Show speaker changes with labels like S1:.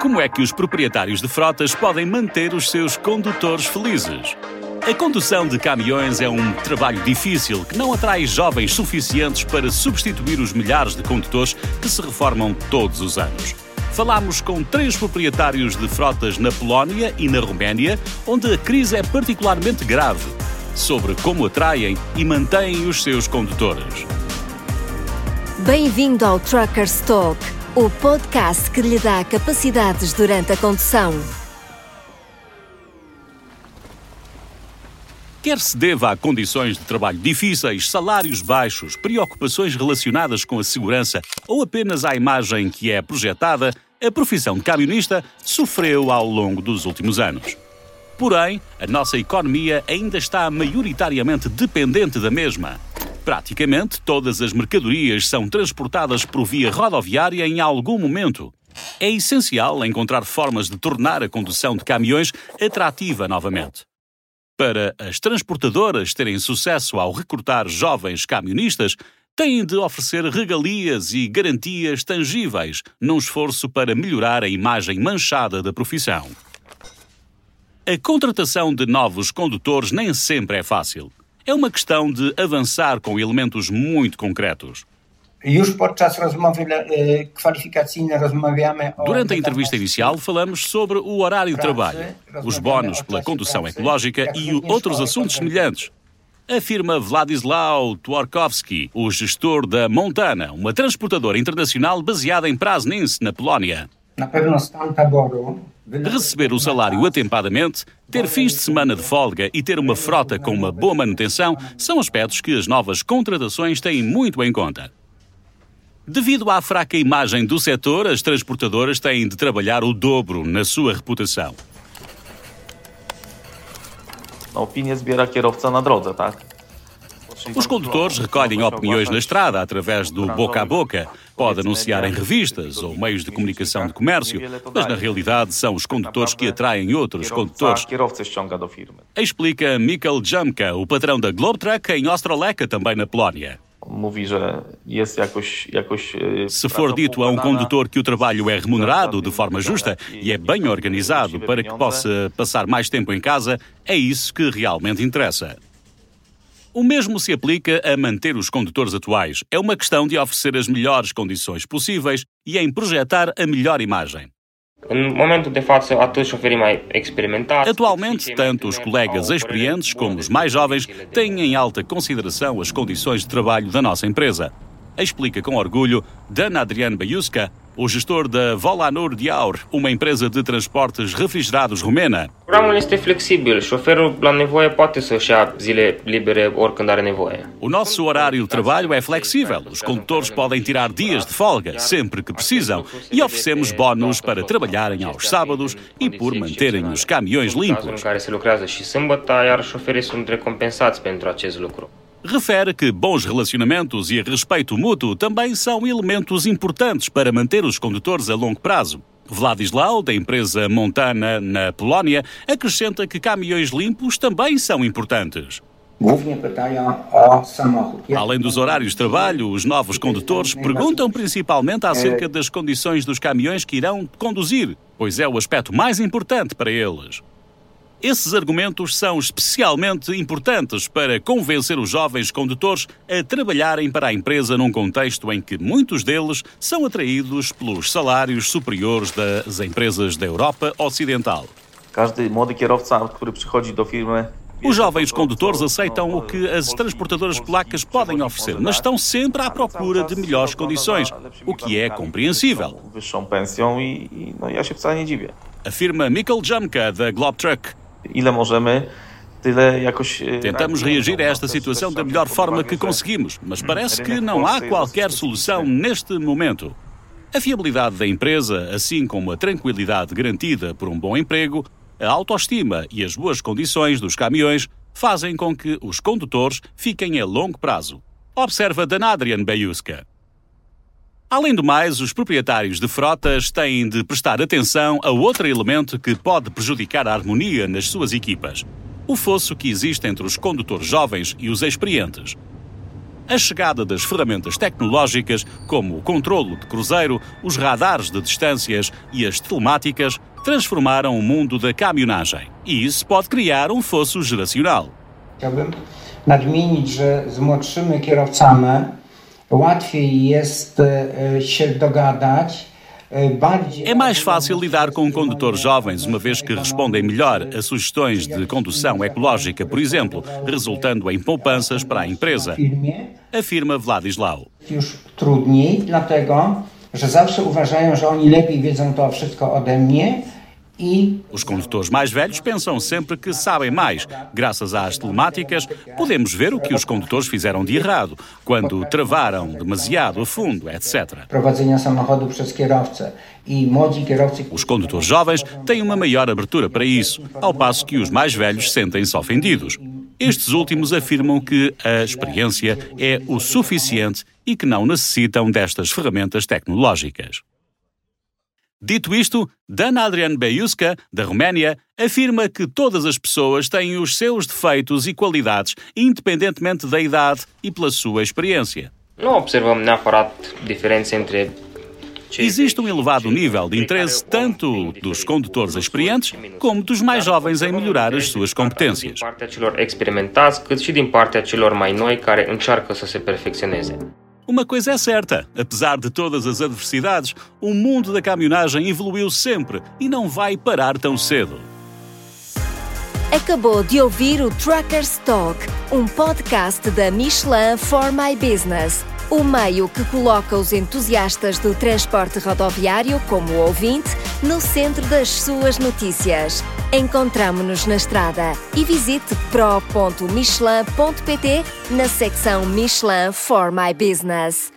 S1: Como é que os proprietários de frotas podem manter os seus condutores felizes? A condução de caminhões é um trabalho difícil que não atrai jovens suficientes para substituir os milhares de condutores que se reformam todos os anos. Falámos com três proprietários de frotas na Polónia e na Roménia, onde a crise é particularmente grave, sobre como atraem e mantêm os seus condutores.
S2: Bem-vindo ao Truckers Talk, o podcast que lhe dá capacidades durante a condução.
S1: Quer se deva a condições de trabalho difíceis, salários baixos, preocupações relacionadas com a segurança ou apenas à imagem que é projetada, a profissão de camionista sofreu ao longo dos últimos anos. Porém, a nossa economia ainda está maioritariamente dependente da mesma. Praticamente todas as mercadorias são transportadas por via rodoviária em algum momento. É essencial encontrar formas de tornar a condução de caminhões atrativa novamente. Para as transportadoras terem sucesso ao recrutar jovens camionistas, têm de oferecer regalias e garantias tangíveis num esforço para melhorar a imagem manchada da profissão. A contratação de novos condutores nem sempre é fácil. É uma questão de avançar com elementos muito concretos.
S3: E, o...
S1: Durante a entrevista inicial, falamos sobre o horário de trabalho, os bónus pela condução ecológica e outros assuntos semelhantes. Afirma Vladislav Twarkowski, o gestor da Montana, uma transportadora internacional baseada em Praznins, na Polónia.
S3: Na pewno stan taboru
S1: Receber o salário atempadamente, ter fins de semana de folga e ter uma frota com uma boa manutenção são aspectos que as novas contratações têm muito em conta. Devido à fraca imagem do setor, as transportadoras têm de trabalhar o dobro na sua reputação.
S4: Na opinię zbiera kierowca na drodze, tak?
S1: Os condutores recolhem opiniões na estrada através do boca a boca. Pode anunciar em revistas ou meios de comunicação de comércio, mas na realidade são os condutores que atraem outros condutores. Explica Mikkel Jamka, o patrão da Globetruck em Ostroleka, também na Polónia. Se for dito a um condutor que o trabalho é remunerado de forma justa e é bem organizado para que possa passar mais tempo em casa, é isso que realmente interessa. O mesmo se aplica a manter os condutores atuais. É uma questão de oferecer as melhores condições possíveis e em projetar a melhor imagem. Atualmente, tanto os colegas experientes como os mais jovens têm em alta consideração as condições de trabalho da nossa empresa. Explica com orgulho Dan Adrian Baiusca, o gestor da Volanur Diaur, uma empresa de transportes refrigerados romena.
S5: Programul este flexibil. Șoferul, la nevoie, poate să-și ia zile libere oricând are nevoie.
S1: O nosso horário de trabalho é flexível. Os condutores podem tirar dias de folga sempre que precisam e oferecemos bónus para trabalharem aos sábados e por manterem os caminhões
S5: în
S1: limpos.
S5: care se lucrează și sâmbătă, iar șoferii sunt recompensați pentru acest lucru.
S1: Refere que bons relacionamentos e respeito mútuo também são elementos importantes para manter os condutores a longo prazo. Vladislav, da empresa Montana na Polónia, acrescenta que caminhões limpos também são importantes. Além dos horários de trabalho, os novos condutores perguntam principalmente acerca das condições dos caminhões que irão conduzir, pois é o aspecto mais importante para eles. Esses argumentos são especialmente importantes para convencer os jovens condutores a trabalharem para a empresa num contexto em que muitos deles são atraídos pelos salários superiores das empresas da Europa Ocidental. Os jovens condutores aceitam o que as transportadoras polacas podem oferecer, mas estão sempre à procura de melhores condições, o que é compreensível, afirma Mikkel Jamka, da Globtruck.
S4: Ile możemy,
S1: Tentamos reagir a esta situação da melhor forma que conseguimos, mas parece que não há qualquer solução neste momento. A fiabilidade da empresa, assim como a tranquilidade garantida por um bom emprego, a autoestima e as boas condições dos caminhões fazem com que os condutores fiquem a longo prazo. Observa Danadrian Baiuska. Além do mais, os proprietários de frotas têm de prestar atenção a outro elemento que pode prejudicar a harmonia nas suas equipas: o fosso que existe entre os condutores jovens e os experientes. a chegada das ferramentas tecnológicas, como o controlo de cruzeiro, os radares de distâncias e as telemáticas, transformaram o mundo da caminhonagem. E isso pode criar um fosso geracional.
S3: Chciałbym nadmienić, że z młodszymi kierowcami łatwiej jest się dogadać.
S1: É mais fácil lidar com condutores jovens, uma vez que respondem melhor a sugestões de condução ecológica, por exemplo, resultando em poupanças para a empresa, afirma Władyslau.
S3: już trudniej, dlatego że zawsze uważają, że oni lepiej wiedzą to wszystko ode mnie
S1: Os condutores mais velhos pensam sempre que sabem mais. Graças às telemáticas, podemos ver o que os condutores fizeram de errado, quando travaram demasiado a fundo, etc. Os condutores jovens têm uma maior abertura para isso, ao passo que os mais velhos sentem-se ofendidos. Estes últimos afirmam que a experiência é o suficiente e que não necessitam destas ferramentas tecnológicas. Dito isto, Dan Adrian Beiuska, da Roménia, afirma que todas as pessoas têm os seus defeitos e qualidades, independentemente da idade e pela sua experiência.
S5: Nu observăm neapărat diferențe între cei
S1: Existe um elevado nível de interesse tanto dos condutores experientes como dos mais jovens em melhorar as suas competências. Uma coisa é certa: apesar de todas as adversidades, o mundo da caminhonagem evoluiu sempre e não vai parar tão cedo.
S2: Acabou de ouvir o Truckers Talk, um podcast da Michelin for My Business. O meio que coloca os entusiastas do transporte rodoviário, como o ouvinte, no centro das suas notícias. Encontramo-nos na estrada e visite pro.michelin.pt na secção Michelin for My Business.